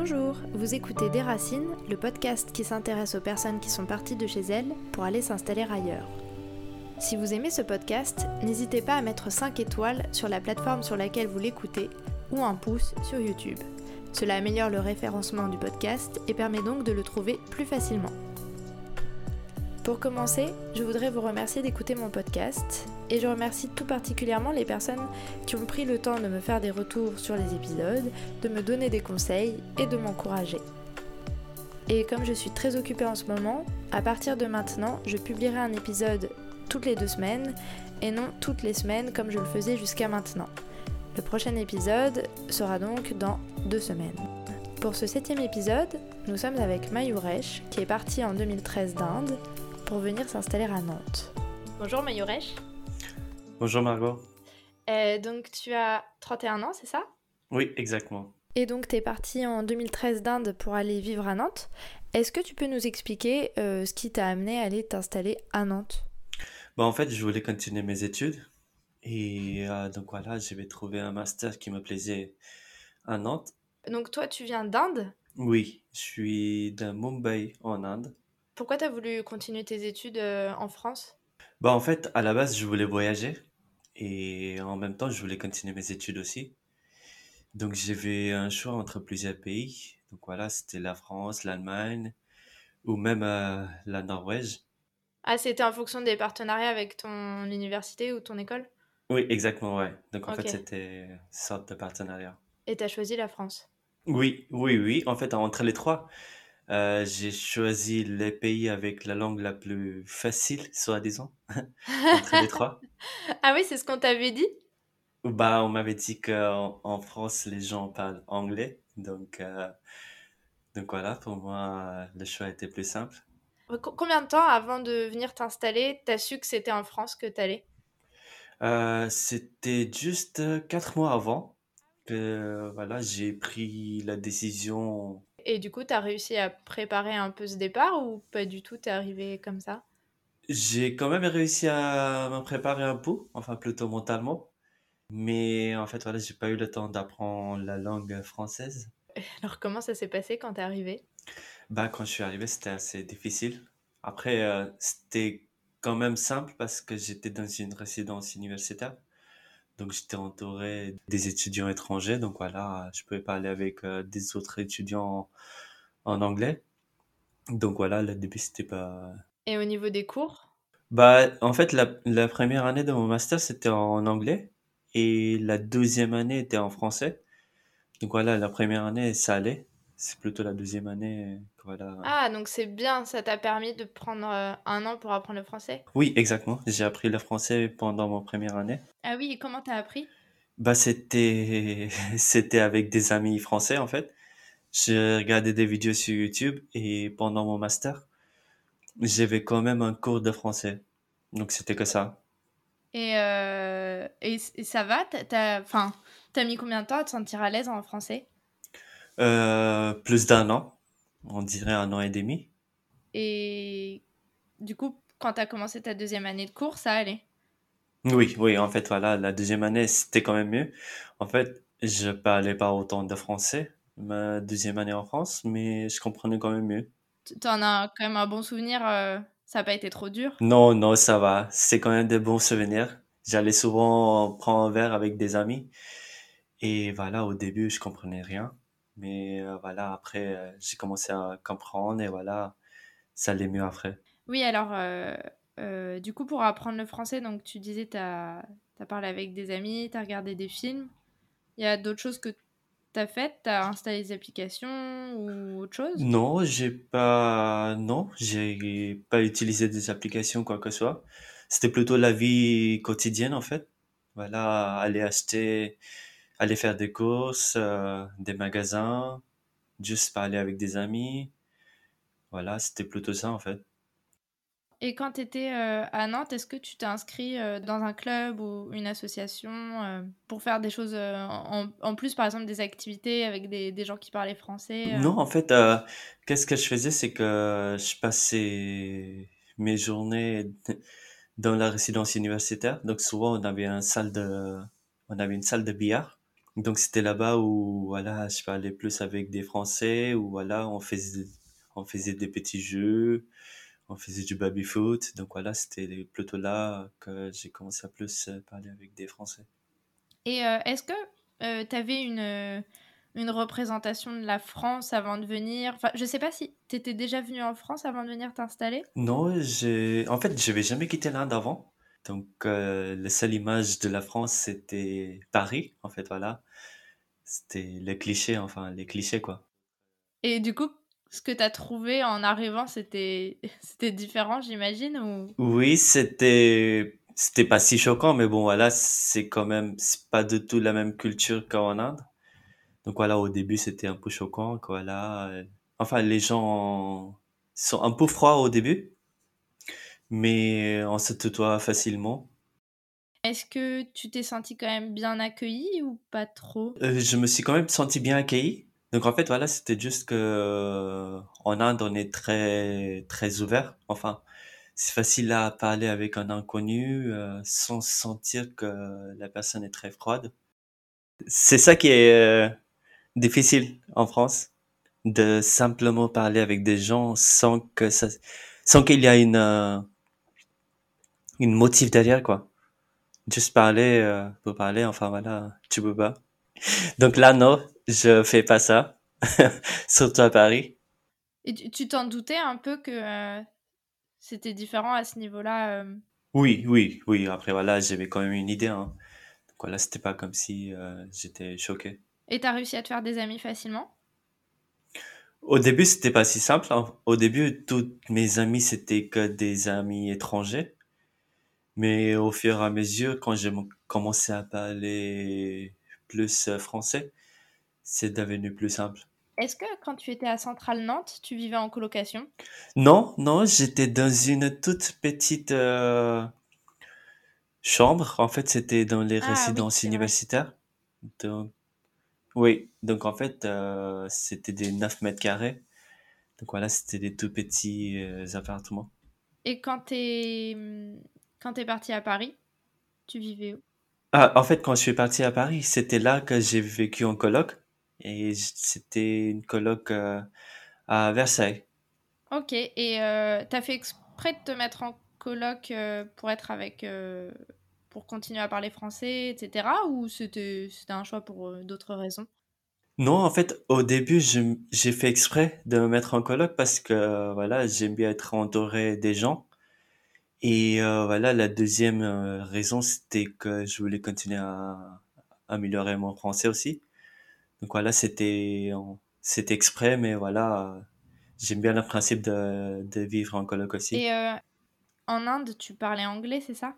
Bonjour, vous écoutez Des Racines, le podcast qui s'intéresse aux personnes qui sont parties de chez elles pour aller s'installer ailleurs. Si vous aimez ce podcast, n'hésitez pas à mettre 5 étoiles sur la plateforme sur laquelle vous l'écoutez ou un pouce sur YouTube. Cela améliore le référencement du podcast et permet donc de le trouver plus facilement. Pour commencer, je voudrais vous remercier d'écouter mon podcast et je remercie tout particulièrement les personnes qui ont pris le temps de me faire des retours sur les épisodes, de me donner des conseils et de m'encourager. Et comme je suis très occupée en ce moment, à partir de maintenant, je publierai un épisode toutes les deux semaines et non toutes les semaines comme je le faisais jusqu'à maintenant. Le prochain épisode sera donc dans deux semaines. Pour ce septième épisode, nous sommes avec Mayuresh qui est parti en 2013 d'Inde pour venir s'installer à Nantes. Bonjour Mayuresh. Bonjour Margot. Euh, donc tu as 31 ans, c'est ça? Oui, exactement. Et donc tu es parti en 2013 d'Inde pour aller vivre à Nantes. Est-ce que tu peux nous expliquer euh, ce qui t'a amené à aller t'installer à Nantes? Bah, En fait, je voulais continuer mes études. Et euh, donc voilà, j'avais trouvé un master qui me plaisait à Nantes. Donc toi, tu viens d'Inde? Oui, je suis de Mumbai en Inde. Pourquoi tu as voulu continuer tes études en France? Bah en fait, à la base, je voulais voyager et en même temps, je voulais continuer mes études aussi. Donc j'avais un choix entre plusieurs pays. Donc voilà, c'était la France, l'Allemagne ou même euh, la Norvège. Ah, c'était en fonction des partenariats avec ton université ou ton école? Oui, exactement, ouais. Donc en fait, c'était une sorte de partenariat. Et tu as choisi la France? Oui, oui, oui. En fait, entre les trois, euh, j'ai choisi les pays avec la langue la plus facile, soi-disant, entre les trois. Ah oui, c'est ce qu'on t'avait dit? Bah, on m'avait dit qu'en en France, les gens parlent anglais. Donc, euh, donc voilà, pour moi, le choix était plus simple. Combien de temps avant de venir t'installer, t'as su que c'était en France que t'allais? Euh, C'était juste quatre mois avant que voilà, j'ai pris la décision et du coup, tu as réussi à préparer un peu ce départ ou pas du tout, t'es arrivé comme ça? J'ai quand même réussi à me préparer un peu, enfin plutôt mentalement. Mais en fait, voilà, j'ai pas eu le temps d'apprendre la langue française. Alors, comment ça s'est passé quand t'es arrivé? Bah, quand je suis arrivé, c'était assez difficile. Après, euh, c'était quand même simple parce que j'étais dans une résidence universitaire. Donc j'étais entouré des étudiants étrangers, donc voilà, je pouvais parler avec euh, des autres étudiants en, anglais. Donc voilà, le début c'était pas. Et au niveau des cours? Bah en fait la, la première année de mon master c'était en anglais et la deuxième année était en français. Donc voilà, la première année ça allait. C'est plutôt la deuxième année voilà. Ah, donc c'est bien, ça t'a permis de prendre euh, un an pour apprendre le français? Oui, exactement. J'ai appris le français pendant mon première année. Ah oui, et comment t'as appris? Bah c'était c'était avec des amis français en fait. J'ai regardé des vidéos sur YouTube et pendant mon master, j'avais quand même un cours de français. Donc c'était que ça. Et, euh, et, ça va? T'as enfin, as mis combien de temps à te sentir à l'aise en français? Euh, Plus d'un an on dirait un an et demi. Et du coup, quand tu as commencé ta deuxième année de cours, ça allait? Oui, oui, en fait, voilà, la deuxième année, c'était quand même mieux. En fait, je parlais pas autant de français, ma deuxième année en France, mais je comprenais quand même mieux. Tu en as quand même un bon souvenir euh, Ça n'a pas été trop dur? Non, non, ça va. C'est quand même des bons souvenirs. J'allais souvent prendre un verre avec des amis. Et voilà, au début, je comprenais rien. Mais euh, voilà, après, euh, j'ai commencé à comprendre et voilà, ça allait mieux après. Oui, alors, euh, du coup, pour apprendre le français, donc tu disais, tu as, as, parlé avec des amis, tu as regardé des films. Il y a d'autres choses que tu as faites? Tu as installé des applications ou autre chose? Non, j'ai pas. Non, j'ai pas utilisé des applications, quoi que ce soit. C'était plutôt la vie quotidienne, en fait. Voilà, aller acheter aller faire des courses, euh, des magasins, juste parler avec des amis. Voilà, c'était plutôt ça en fait. Et quand tu étais euh, à Nantes, est-ce que tu t'es inscrit euh, dans un club ou une association pour faire des choses en, plus, par exemple des activités avec des, des gens qui parlaient français Non, en fait, qu'est-ce que je faisais, c'est que je passais mes journées dans la résidence universitaire. Donc souvent, on avait, salle de, on avait une salle de billard Donc c'était là-bas où voilà, je parlais plus avec des Français, où voilà, on faisait, on faisait des petits jeux, on faisait du baby-foot. Donc voilà, c'était plutôt là que j'ai commencé à plus parler avec des Français. Et euh, est-ce que tu avais une, une représentation de la France avant de venir? Enfin, je sais pas si tu étais déjà venu en France avant de venir t'installer Non, j'ai... en fait, je n'avais jamais quitté l'Inde avant. Donc, euh, la seule image de la France, c'était Paris, en fait, voilà. C'était le cliché, enfin, les clichés, quoi. Et du coup, ce que tu as trouvé en arrivant, c'était différent, j'imagine ou... Oui, c'était c'était pas si choquant, mais bon, voilà, c'est quand même c'est pas du tout la même culture qu'en Inde. Donc voilà, au début, c'était un peu choquant, voilà. Enfin, les gens sont un peu froids au début, mais on se tutoie facilement. Est-ce que tu t'es senti quand même bien accueilli ou pas trop? Euh, Je me suis quand même senti bien accueilli. Donc en fait, voilà, c'était juste que euh, en Inde, on est très très ouvert. Enfin, c'est facile à parler avec un inconnu euh, sans sentir que la personne est très froide. C'est ça qui est difficile en France de simplement parler avec des gens sans que ça, sans qu'il y ait une une motif derrière quoi. Juste parler euh, pour parler, enfin voilà, tu peux pas. Donc là non, je fais pas ça, surtout à Paris. Et tu t'en doutais un peu que euh, c'était différent à ce niveau-là euh? Oui, oui, oui. Après voilà, j'avais quand même une idée. Hein. Donc voilà, c'était pas comme si j'étais choqué. Et t'as réussi à te faire des amis facilement? Au début, c'était pas si simple. Hein. Au début, toutes mes amis, c'était que des amis étrangers. Mais au fur et à mesure, quand j'ai commencé à parler plus euh, français, c'est devenu plus simple. Est-ce que quand tu étais à Centrale Nantes, tu vivais en colocation? Non, non, j'étais dans une toute petite euh, chambre. En fait, c'était dans les ah résidences universitaires. Donc, oui, donc en fait, euh, c'était des 9 mètres carrés. Donc voilà, c'était des tout petits appartements. Et quand tu es quand tu es parti à Paris, tu vivais où? Ah, En fait, quand je suis parti à Paris, c'était là que j'ai vécu en coloc. Et c'était une coloc euh, à Versailles. Ok, et euh, tu as fait exprès de te mettre en coloc euh, pour être avec. pour continuer à parler français, etc. Ou c'était un choix pour d'autres raisons? Non, en fait, au début, j'ai fait exprès de me mettre en coloc parce que voilà, j'aime bien être entouré des gens. Et euh, voilà, la deuxième euh, raison, c'était que je voulais continuer à, améliorer mon français aussi. Donc voilà, c'était c'était exprès, mais voilà, j'aime bien le principe de, de vivre en coloc aussi. Et euh, en Inde, tu parlais anglais, c'est ça?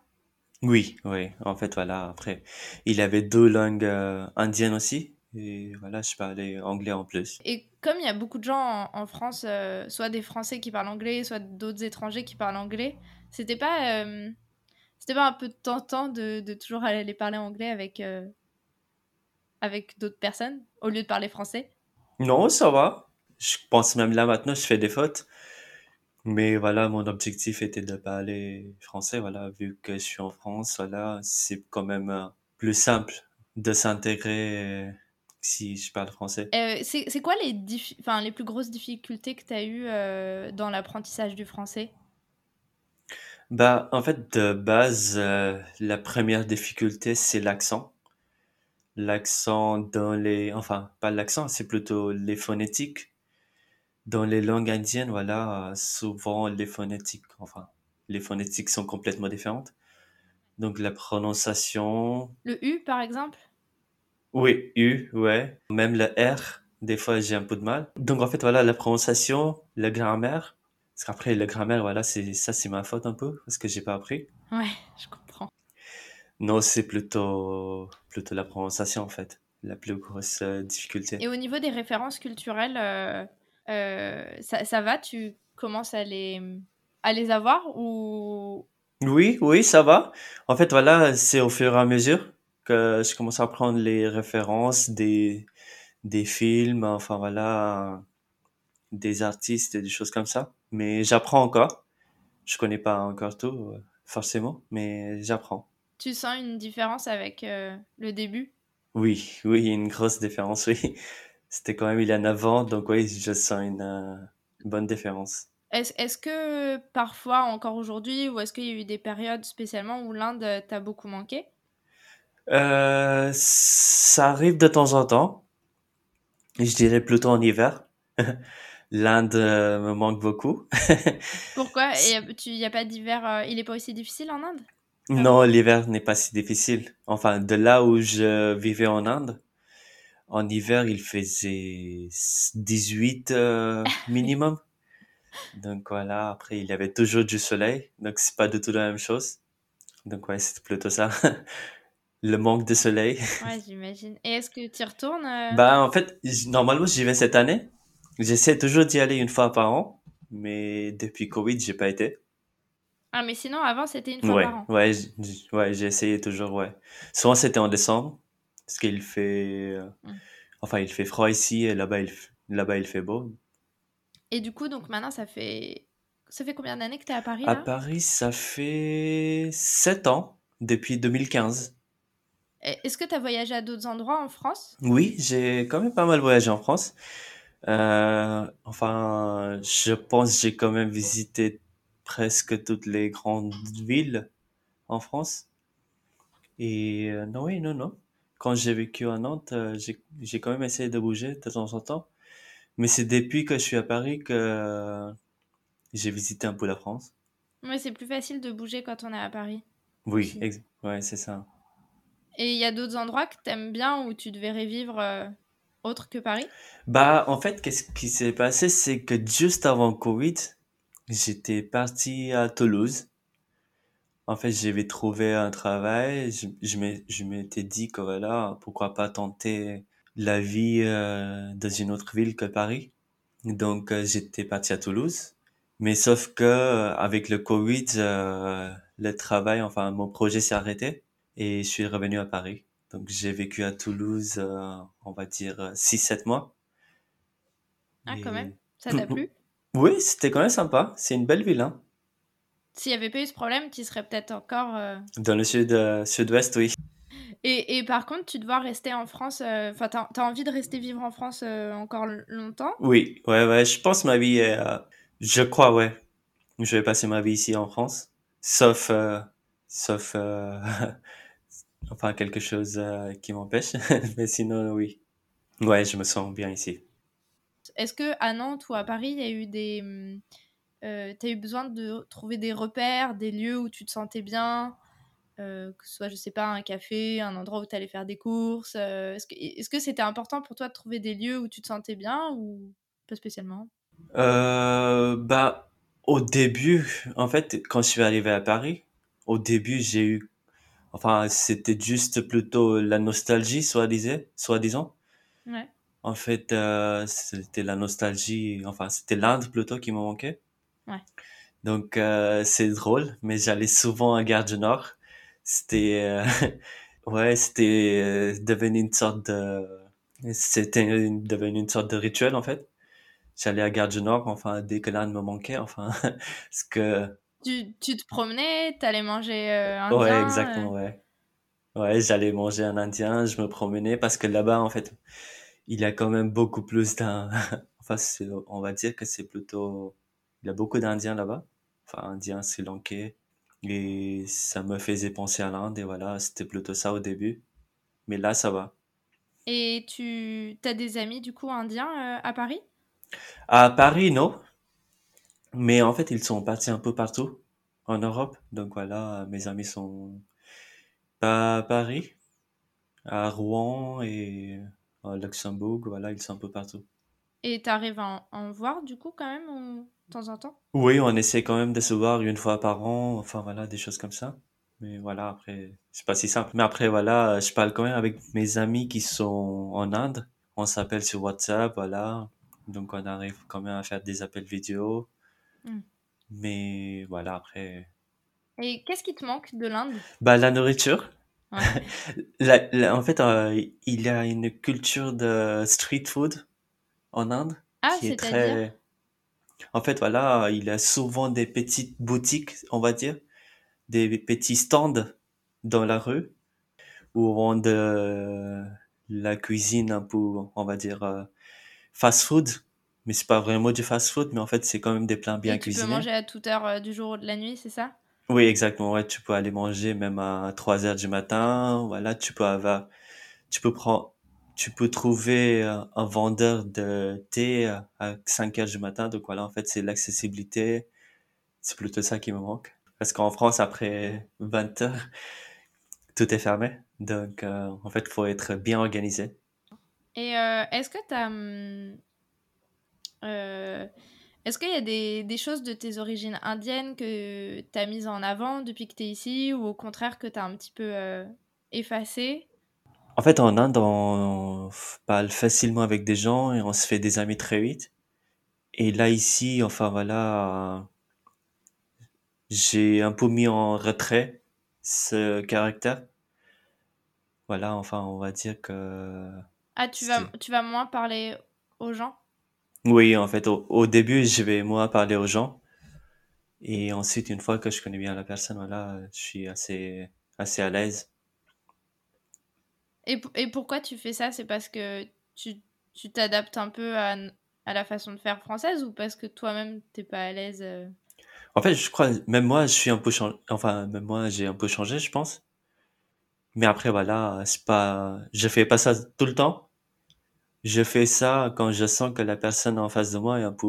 Oui, oui. En fait, voilà, après, il avait deux langues indiennes aussi. Et voilà, je parlais anglais en plus. Et comme il y a beaucoup de gens en, France, soit des Français qui parlent anglais, soit d'autres étrangers qui parlent anglais, c'était pas, euh, c'était pas un peu tentant de, de, toujours aller parler anglais avec, euh, avec d'autres personnes au lieu de parler français? Non, ça va. Je pense même là maintenant, je fais des fautes. Mais voilà, mon objectif était de parler français. Voilà, vu que je suis en France, voilà, c'est quand même euh, plus simple de s'intégrer si je parle français. c'est quoi les, les plus grosses difficultés que tu as eues dans l'apprentissage du français? Bah, en fait, de base, euh, la première difficulté, c'est l'accent. L'accent dans les, enfin, pas l'accent, c'est plutôt les phonétiques. Dans les langues indiennes, voilà, souvent les phonétiques, enfin, les phonétiques sont complètement différentes. Donc la prononciation. Le U, par exemple? Oui, U, ouais. Même le R, des fois j'ai un peu de mal. Donc en fait, voilà, la prononciation, la grammaire, parce qu'après, la grammaire, voilà, c'est ça, c'est ma faute un peu, parce que j'ai pas appris. Ouais, je comprends. Non, c'est plutôt, plutôt la prononciation, en fait, la plus grosse euh, difficulté. Et au niveau des références culturelles, euh, euh, ça, ça, va? Tu commences à les, à les avoir ou... Oui, oui, ça va. En fait, voilà, c'est au fur et à mesure que je commence à prendre les références des, des films, enfin voilà, des artistes et des choses comme ça. Mais j'apprends encore. Je connais pas encore tout, euh, forcément, mais j'apprends. Tu sens une différence avec euh, le début? Oui, oui, une grosse différence, oui. C'était quand même il y a 9 ans, donc oui, je sens une, euh, bonne différence. Est-ce est-ce que parfois, encore aujourd'hui, ou est-ce qu'il y a eu des périodes spécialement où l'Inde t'a beaucoup manqué? Euh, ça arrive de temps en temps. Je dirais plutôt en hiver. L'Inde euh, me manque beaucoup. Pourquoi? Et euh, tu y a pas d'hiver, euh, il est pas aussi difficile en Inde? Non, l'hiver n'est pas si difficile. Enfin, de là où je vivais en Inde, en hiver, il faisait 18 euh, minimum. Donc voilà, après, il y avait toujours du soleil. Donc c'est pas du tout la même chose. Donc ouais, c'est plutôt ça. Le manque de soleil. Ouais, j'imagine. Et est-ce que tu y retournes? euh? Bah, en fait, normalement, j'y vais cette année. J'essaie toujours d'y aller une fois par an. Mais depuis Covid, j'ai pas été. Ah, mais sinon, avant, c'était une fois Ouais, par an. ouais, j'ai essayé toujours, ouais. Souvent, c'était en décembre. Parce qu'il fait, euh, Mm. enfin, il fait froid ici et là-bas, il, là-bas, il fait beau. Et du coup, donc maintenant, ça fait ça fait combien d'années que t'es à Paris, À là? Paris, ça fait 7 ans, depuis 2015. Et est-ce que t'as voyagé à d'autres endroits en France? Oui, j'ai quand même pas mal voyagé en France. Euh, enfin, je pense que j'ai quand même visité presque toutes les grandes villes en France. Et euh, non, oui, non, non. Quand j'ai vécu à Nantes, euh, j'ai, j'ai quand même essayé de bouger de temps en temps. Mais c'est depuis que je suis à Paris que euh, j'ai visité un peu la France. Ouais, c'est plus facile de bouger quand on est à Paris Oui, ex- ouais, c'est ça. Et il y a d'autres endroits que t'aimes bien où tu devrais vivre autre que Paris? Bah, en fait, qu'est-ce qui s'est passé, c'est que juste avant Covid, j'étais parti à Toulouse. En fait, j'avais trouvé un travail. Je, je m'étais dit que voilà, pourquoi pas tenter la vie euh, dans une autre ville que Paris. Donc, euh, j'étais parti à Toulouse. Mais sauf que euh, avec le Covid, le travail, enfin, mon projet s'est arrêté et je suis revenu à Paris. Donc, j'ai vécu à Toulouse, euh, on va dire, six sept mois. Ah, quand même. Ça t'a plu? oui, c'était quand même sympa. C'est une belle ville, hein. S'il y avait pas eu ce problème, tu serais peut-être encore. euh, Dans le sud, euh, sud-ouest, oui. Et, et par contre, tu dois rester en France. euh, Enfin, t'as, t'as envie de rester vivre en France euh, encore longtemps? Oui, ouais, ouais, je pense ma vie est, euh, je crois, ouais. Je vais passer ma vie ici en France. Sauf, euh, sauf, euh, enfin, quelque chose euh, qui m'empêche. Mais sinon, oui. Ouais, je me sens bien ici. Est-ce que à Nantes ou à Paris, il y a eu des. hum, euh, t'as eu besoin de trouver des repères, des lieux où tu te sentais bien? euh, que ce soit, je sais pas, un café, un endroit où tu allais faire des courses. euh, est-ce que, est-ce que c'était important pour toi de trouver des lieux où tu te sentais bien ou pas spécialement? Euh, bah, au début, en fait, quand je suis arrivé à Paris, au début, j'ai eu, enfin, c'était juste plutôt la nostalgie, soi-disant. Ouais. En fait, euh, c'était la nostalgie, enfin, c'était l'Inde plutôt qui me manquait. Ouais. Donc, euh, c'est drôle, mais j'allais souvent à Gare du Nord. C'était, euh, ouais, c'était euh, devenu une sorte de, c'était devenu une sorte de rituel, en fait. J'allais à Gare du Nord, enfin, dès que l'Inde me manquait, enfin, parce que, Tu, tu te promenais, t'allais manger euh, ouais, indien. exactement, euh, ouais. Ouais, j'allais manger un Indien, je me promenais, parce que là-bas, en fait, il y a quand même beaucoup plus d'un, enfin, on va dire que c'est plutôt, il y a beaucoup d'Indiens là-bas, enfin, Indiens, Sri Lankais, et ça me faisait penser à l'Inde, et voilà, c'était plutôt ça au début, mais là, ça va. Et tu as des amis du coup indiens euh, à Paris? À Paris, non, mais en fait, ils sont partis un peu partout en Europe, donc voilà, mes amis sont à Paris, à Rouen et à Luxembourg, voilà, ils sont un peu partout. Et t'arrives à en, voir du coup quand même de temps en temps? Oui, on essaie quand même de se voir une fois par an, enfin voilà, des choses comme ça. Mais voilà, après, c'est pas si simple. Mais après, voilà, je parle quand même avec mes amis qui sont en Inde. On s'appelle sur WhatsApp, voilà. Donc on arrive quand même à faire des appels vidéo. Mm. Mais voilà, après. Et qu'est-ce qui te manque de l'Inde? Bah, la nourriture. Ouais. La- la- en fait, euh, il y a une culture de street food en Inde Ah, qui est très. En fait, voilà, il y a souvent des petites boutiques, on va dire, des petits stands dans la rue où on de la cuisine un peu, on va dire, euh, fast food. Mais c'est pas vraiment du fast food, mais en fait, c'est quand même des plats bien Et tu cuisinés. peux manger à toute heure euh, du jour ou de la nuit, c'est ça? Oui, exactement. Ouais, tu peux aller manger même à 3 heures du matin. Voilà, tu peux avoir, tu peux prendre, tu peux trouver euh, un vendeur de thé euh, à 5 heures du matin. Donc voilà, en fait, c'est l'accessibilité. C'est plutôt ça qui me manque. Parce qu'en France, après 20 heures, tout est fermé. Donc, euh, en fait, il faut être bien organisé. Et euh, est-ce que tu as. Euh, est-ce qu'il y a des, des choses de tes origines indiennes que tu as mises en avant depuis que tu es ici ou au contraire que tu as un petit peu euh, effacé En fait, en Inde, on parle facilement avec des gens et on se fait des amis très vite. Et là, ici, enfin voilà, j'ai un peu mis en retrait ce caractère. Voilà, enfin, on va dire que Ah, tu vas, tu vas moins parler aux gens? Oui, en fait, au, au début, je vais moi parler aux gens. Et ensuite, une fois que je connais bien la personne, voilà, je suis assez, assez à l'aise. Et, p- et pourquoi tu fais ça? C'est parce que tu tu t'adaptes un peu à, à la façon de faire française ou parce que toi-même t'es pas à l'aise euh? En fait, je crois, même moi, je suis un peu changé, enfin, même moi, j'ai un peu changé, je pense. Mais après, voilà, c'est pas, je fais pas ça tout le temps. Je fais ça quand je sens que la personne en face de moi est un peu,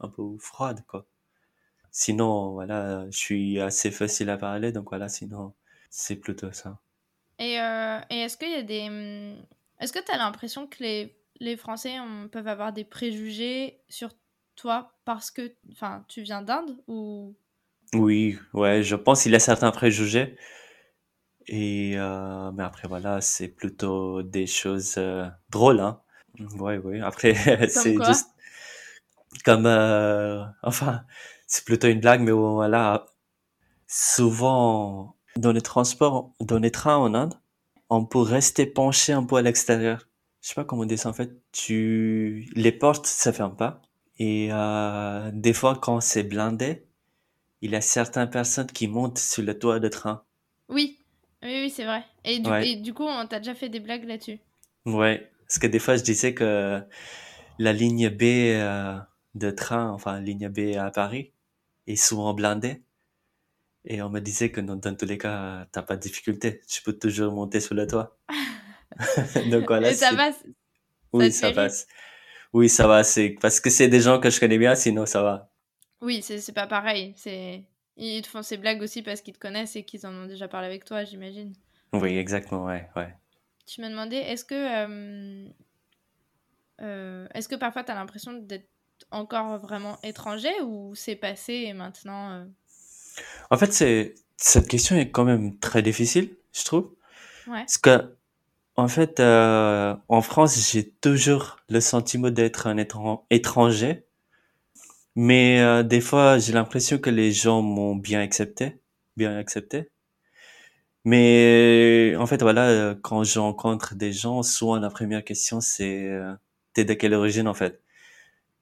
un peu froide, quoi. Sinon, voilà, je suis assez facile à parler, donc voilà, sinon, c'est plutôt ça. Et, euh, et est-ce qu'il y a des... hum, Est-ce que tu as l'impression que les, les Français peuvent avoir des préjugés sur toi parce que enfin, tu viens d'Inde ou... Oui, ouais, je pense qu'il y a certains préjugés. Et, euh, mais après, voilà, c'est plutôt des choses euh, drôles, hein. Ouais, ouais. Après, c'est juste comme, euh, enfin, c'est plutôt une blague, mais voilà, souvent, dans les transports, dans les trains en Inde, on peut rester penché un peu à l'extérieur. Je sais pas comment dire ça, en fait. Tu, les portes se ferment pas. Et euh, des fois, quand c'est blindé, il y a certaines personnes qui montent sur le toit de train. Oui, oui, oui, c'est vrai. Et du, Ouais, et du coup, on t'a déjà fait des blagues là-dessus. ouais. Parce que des fois, je disais que la ligne B euh, de train, enfin, ligne B à Paris, est souvent blindée. Et on me disait que dans, dans tous les cas, t'as pas de difficulté. Tu peux toujours monter sur le toit. Donc voilà, Et ça ça oui, ça rire. passe. Oui, ça va, c'est parce que c'est des gens que je connais bien, sinon ça va. Oui, c'est c'est pas pareil. C'est Ils te font ces blagues aussi parce qu'ils te connaissent et qu'ils en ont déjà parlé avec toi, j'imagine. Oui, exactement, ouais, ouais. Tu m'as demandé, est-ce que, euh, euh, est-ce que parfois tu as l'impression d'être encore vraiment étranger ou c'est passé et maintenant... euh, En fait, c'est, cette question est quand même très difficile, je trouve. Ouais. Parce que, en fait, en France, j'ai toujours le sentiment d'être un étran- étranger. Mais euh, des fois, j'ai l'impression que les gens m'ont bien accepté, bien accepté. Mais en fait, voilà, euh, quand je des gens, souvent la première question, c'est euh, t'es de quelle origine en fait?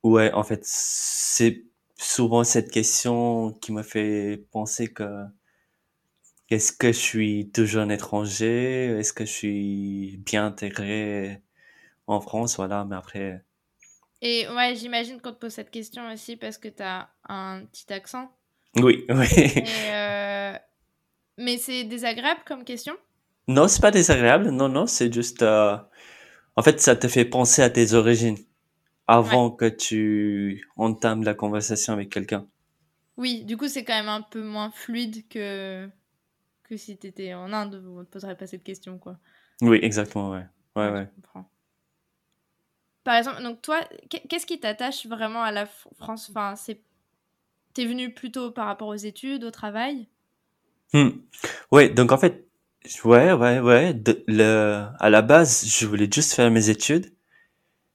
Ouais, en fait, c'est souvent cette question qui me fait penser que est-ce que je suis toujours un étranger? Est-ce que je suis bien intégré en France? Voilà, mais après, Et ouais, j'imagine qu'on te pose cette question aussi parce que tu as un petit accent. oui, oui. Euh, Mais c'est désagréable comme question? Non, c'est pas désagréable. Non, non, c'est juste, euh, en fait, ça te fait penser à tes origines Ouais. avant que tu entames la conversation avec quelqu'un. Oui, du coup, c'est quand même un peu moins fluide que, que si t'étais en Inde on te poserait pas cette question, quoi. Oui, exactement, ouais. Ouais, Ouais, ouais. Par exemple, donc toi, qu'est- qu'est-ce qui t'attache vraiment à la France Enfin, c'est... T'es venu plutôt par rapport aux études, au travail? Hmm. Ouais, donc en fait, ouais, ouais, ouais. de- le, à la base, je voulais juste faire mes études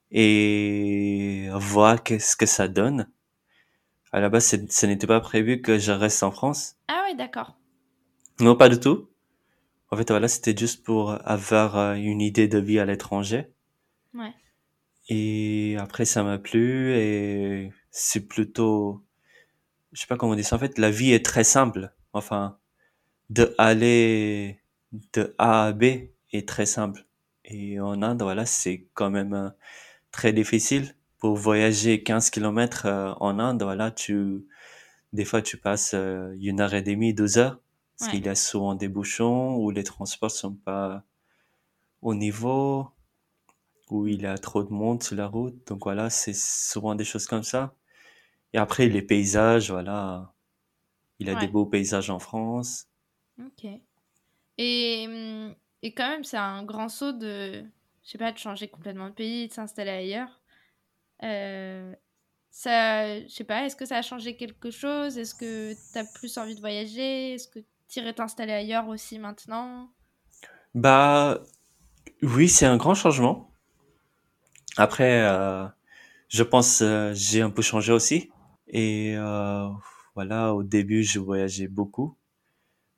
et voir qu'est-ce que ça donne. À la base, ce n'était pas prévu que je reste en France. Ah ouais, d'accord. Non, pas du tout. En fait, voilà, c'était juste pour avoir euh, une idée de vie à l'étranger. Ouais. Et après, ça m'a plu et c'est plutôt, je sais pas comment dire ça. En fait, la vie est très simple. Enfin, de aller de A à B est très simple. Et en Inde, voilà, c'est quand même euh, très difficile. Pour voyager 15 kilomètres euh, en Inde, voilà, tu, des fois, tu passes euh, une heure et demie, deux heures, parce Ouais. qu'il y a souvent des bouchons ou les transports sont pas au niveau, où il y a trop de monde sur la route. Donc voilà, c'est souvent des choses comme ça. Et après, les paysages, voilà, il a des beaux paysages en France. Ok. Et, hum, et quand même, c'est un grand saut de, je sais pas, de changer complètement de pays, de s'installer ailleurs. Euh, ça, je sais pas, est-ce que ça a changé quelque chose? Est-ce que tu as plus envie de voyager? Est-ce que tu irais t'installer ailleurs aussi maintenant? Bah, oui, c'est un grand changement. Après, euh, je pense euh, j'ai un peu changé aussi. Et euh, voilà, au début, je voyageais beaucoup.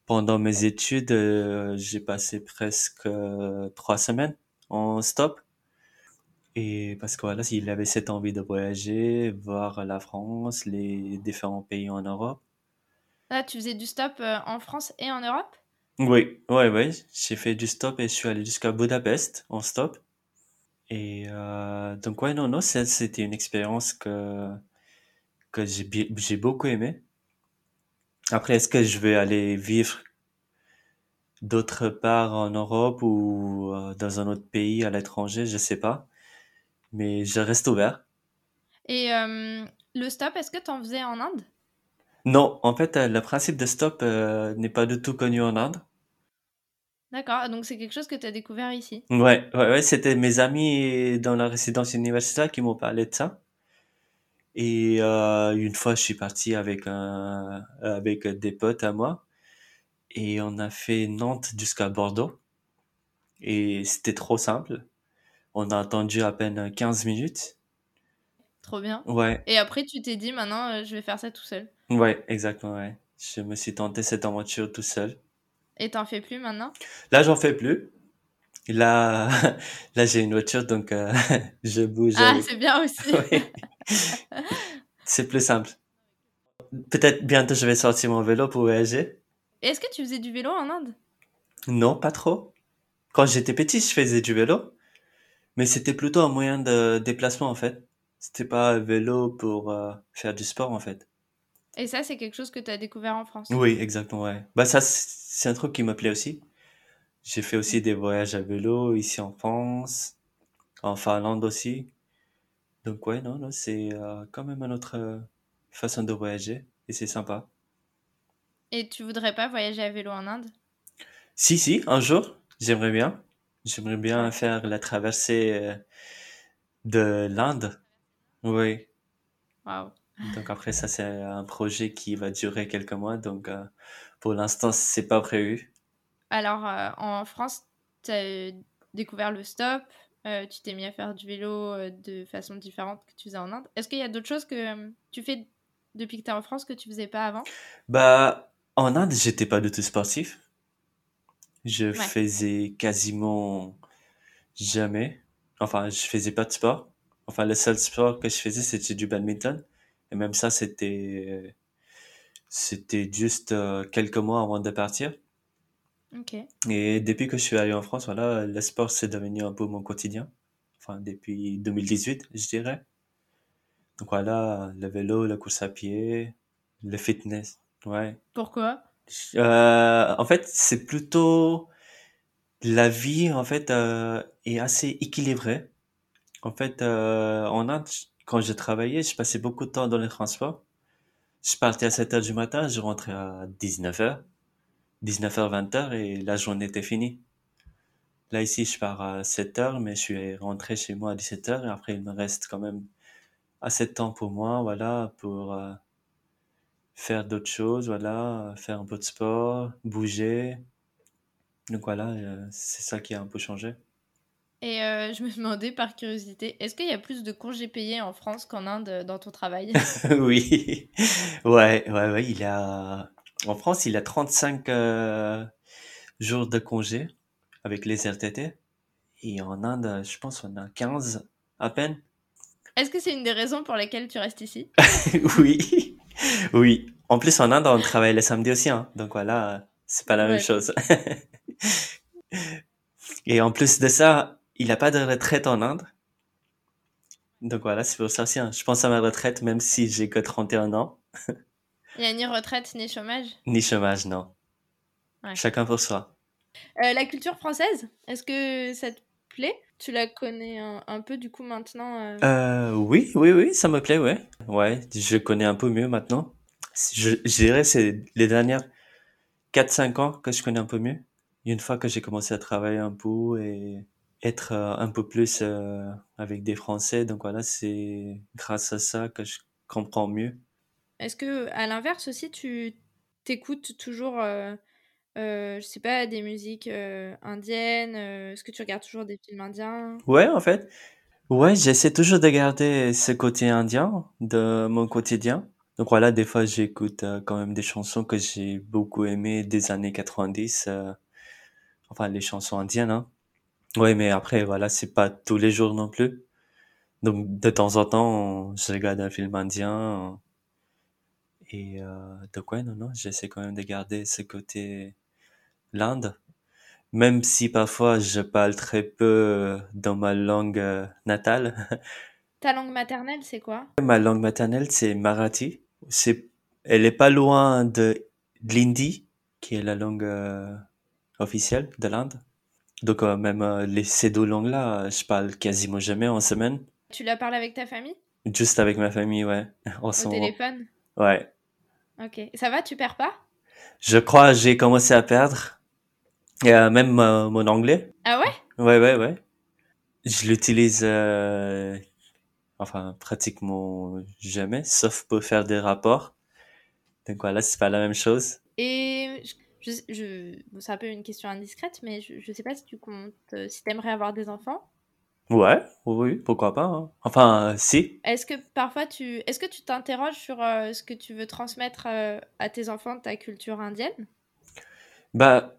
Pendant mes études, euh, j'ai passé presque euh, trois semaines en stop. Et parce que voilà, il avait cette envie de voyager, voir la France, les différents pays en Europe. Là, tu faisais du stop euh, en France et en Europe? Oui, ouais, ouais, j'ai fait du stop et je suis allé jusqu'à Budapest en stop. Et euh, donc ouais, non, non, c'était une expérience que que j'ai j'ai beaucoup aimé. Après, est-ce que je vais aller vivre d'autre part en Europe ou euh, dans un autre pays à l'étranger, je sais pas, mais je reste ouvert. Et euh, le stop, est-ce que tu en faisais en Inde? Non, en fait, le principe de stop euh, n'est pas du tout connu en Inde. D'accord, donc c'est quelque chose que tu as découvert ici. Ouais, ouais, ouais, c'était mes amis dans la résidence universitaire qui m'ont parlé de ça. Et euh, une fois, je suis parti avec un, avec des potes à moi et on a fait Nantes jusqu'à Bordeaux. Et c'était trop simple. On a attendu à peine 15 minutes. Trop bien. Ouais, Et après, tu t'es dit, maintenant, euh, je vais faire ça tout seul. ouais, exactement, ouais. Je me suis tenté cette aventure tout seul. Et t'en fais plus maintenant? Là, j'en fais plus. Là, là, j'ai une voiture, donc euh, je bouge Ah, c'est bien aussi. C'est plus simple. Peut-être bientôt, je vais sortir mon vélo pour voyager. Est-ce que tu faisais du vélo en Inde? Non, pas trop. Quand j'étais petit, je faisais du vélo, mais c'était plutôt un moyen de déplacement, en fait. C'était pas un vélo pour euh, faire du sport, en fait. Et ça, c'est quelque chose que tu as découvert en France? Oui, exactement, ouais. Bah, ça, c'est un truc qui me plaît aussi. J'ai fait aussi des voyages à vélo ici en France, en Finlande aussi. Donc, ouais, non, non, c'est euh, quand même une autre euh, façon de voyager et c'est sympa. Et tu voudrais pas voyager à vélo en Inde? Si, si, un jour, j'aimerais bien. J'aimerais bien faire la traversée euh, de l'Inde. Oui. Waouh. Donc après, ça, c'est un projet qui va durer quelques mois. Donc, pour l'instant, c'est pas prévu. Alors, euh, en France, tu as découvert le stop, euh, tu t'es mis à faire du vélo euh, de façon différente que tu faisais en Inde. Est-ce qu'il y a d'autres choses que euh, tu fais depuis que tu es en France que tu faisais pas avant? Bah, en Inde, j'étais pas du tout sportif. Je Ouais, faisais quasiment jamais. Enfin, je faisais pas de sport. Enfin, le seul sport que je faisais, c'était du badminton. Et même ça, c'était, c'était juste euh, quelques mois avant de partir. ok. Et depuis que je suis allé en France, voilà, le sport, c'est devenu un peu mon quotidien. Enfin, depuis 2018, je dirais. Donc voilà, le vélo, la course à pied, le fitness. Ouais. Pourquoi? Euh, en fait, c'est plutôt la vie, en fait, euh, est assez équilibrée. En fait, euh, en Inde, quand je travaillais, je passais beaucoup de temps dans les transports. Je partais à 7 heures du matin, je rentrais à 19 heures, 19 heures, 20 heures et la journée était finie. Là, ici, je pars à 7 heures, mais je suis rentré chez moi à 17 heures et après, il me reste quand même assez de temps pour moi, voilà, pour euh, faire d'autres choses, voilà, faire un peu de sport, bouger. Donc voilà, euh, c'est ça qui a un peu changé. Et euh, je me demandais par curiosité, est-ce qu'il y a plus de congés payés en France qu'en Inde euh, dans ton travail? Oui, ouais, ouais, ouais, il a, en France, il a 35 euh, jours de congé avec les RTT. Et en Inde, je pense qu'on a 15 à peine. Est-ce que c'est une des raisons pour lesquelles tu restes ici? Oui, oui. En plus, en Inde, on travaille le samedi aussi, hein. Donc voilà, c'est pas la même chose. Et en plus de ça, il n'a pas de retraite en Inde. Donc voilà, c'est pour ça aussi. hein. Je pense à ma retraite même si j'ai que 31 ans. Il n'y a ni retraite ni chômage? Ni chômage, non. Ouais. Chacun pour soi. Euh, la culture française, est-ce que ça te plaît? Tu la connais un, un peu du coup maintenant euh? Euh, oui, oui, oui, ça me plaît, ouais. Ouais, je connais un peu mieux maintenant. Je, je dirais c'est les dernières 4-5 ans que je connais un peu mieux. Une fois que j'ai commencé à travailler un peu et être euh, un peu plus euh, avec des Français, donc voilà, c'est grâce à ça que je comprends mieux. Est-ce que, à l'inverse aussi, tu t'écoutes toujours, euh, euh, je sais pas, des musiques euh, indiennes Est-ce que tu regardes toujours des films indiens? Ouais, en fait, ouais, j'essaie toujours de garder ce côté indien de mon quotidien. Donc voilà, des fois j'écoute quand même des chansons que j'ai beaucoup aimées des années 90, euh, enfin les chansons indiennes, hein. Ouais, mais après voilà, c'est pas tous les jours non plus. Donc de temps en temps, je regarde un film indien et euh, donc ouais, non, non, j'essaie quand même de garder ce côté l'Inde, même si parfois je parle très peu euh, dans ma langue euh, natale. Ta langue maternelle, c'est quoi? Ma langue maternelle, c'est Marathi. C'est, elle est pas loin de, de l'hindi, qui est la langue euh, officielle de l'Inde. Donc euh, même euh, les, ces deux langues-là, euh, je parle quasiment jamais en semaine. Tu la parles avec ta famille? Juste avec ma famille, ouais. Au téléphone? Ouais. Ok. Ça va, tu perds pas? Je crois j'ai commencé à perdre. Et, euh, même euh, mon anglais. Ah ouais? Ouais, ouais, ouais. Je l'utilise, euh, enfin, pratiquement jamais, sauf pour faire des rapports. Donc voilà, c'est pas la même chose. Et je, je, bon, c'est un peu une question indiscrète, mais je, je sais pas si tu comptes, euh, si t'aimerais avoir des enfants. Ouais, oui, pourquoi pas. hein. Enfin, euh, si. Est-ce que parfois tu, est-ce que tu t'interroges sur euh, ce que tu veux transmettre euh, à tes enfants de ta culture indienne? Bah,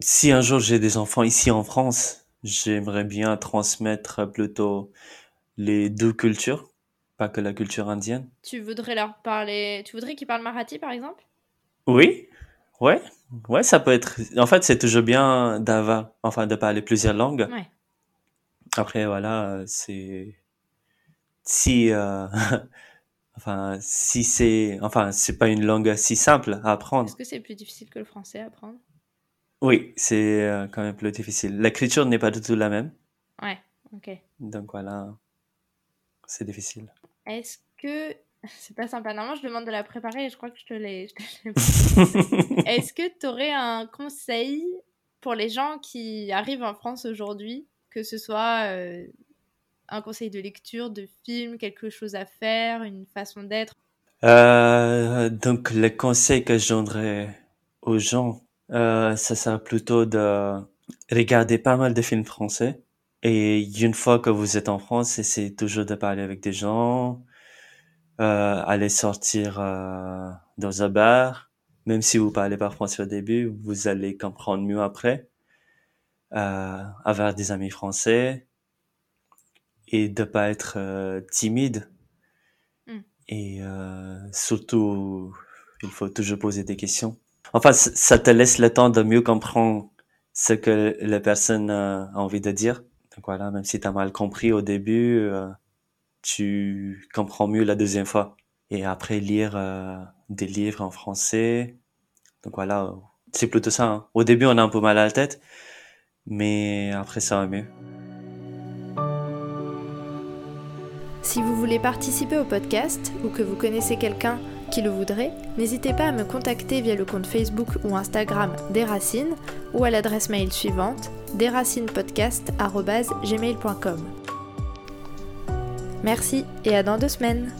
si un jour j'ai des enfants ici en France, j'aimerais bien transmettre plutôt les deux cultures, pas que la culture indienne. Tu voudrais leur parler, tu voudrais qu'ils parlent marathi par exemple? Oui, ouais, ouais, ça peut être. En fait, c'est toujours bien d'avoir, enfin, de parler plusieurs langues. Ouais. Après, voilà, c'est si, euh, enfin, si c'est, enfin, c'est pas une langue si simple à apprendre. Est-ce que c'est plus difficile que le français à apprendre? Oui, c'est euh, quand même plus difficile. L'écriture n'est pas du tout la même, Ouais. Ok. donc voilà, c'est difficile. Est-ce que c'est pas sympa Normalement, je demande de la préparer et je crois que je te l'ai. Est-ce que tu aurais un conseil pour les gens qui arrivent en France aujourd'hui, que ce soit euh, un conseil de lecture, de film, quelque chose à faire, une façon d'être? Euh, donc, le conseil que je donnerais aux gens, euh, ça sera plutôt de regarder pas mal de films français. Et une fois que vous êtes en France, essayez toujours de parler avec des gens, aller sortir euh, dans un bar. Même si vous parlez pas français au début, vous allez comprendre mieux après. Euh, avoir des amis français et de pas être euh, timide. Mm. Et euh, surtout, il faut toujours poser des questions. Enfin, ça te laisse le temps de mieux comprendre ce que la personne euh, a envie de dire. Donc voilà, même si tu as mal compris au début, euh, tu comprends mieux la deuxième fois. Et après, lire euh, des livres en français. Donc voilà, c'est plutôt ça. hein. Au début, on a un peu mal à la tête, mais après, ça va mieux. Si vous voulez participer au podcast ou que vous connaissez quelqu'un qui le voudrait, n'hésitez pas à me contacter via le compte Facebook ou Instagram des Racines ou à l'adresse mail suivante desracinepodcast.gmail.com. Merci et à dans deux semaines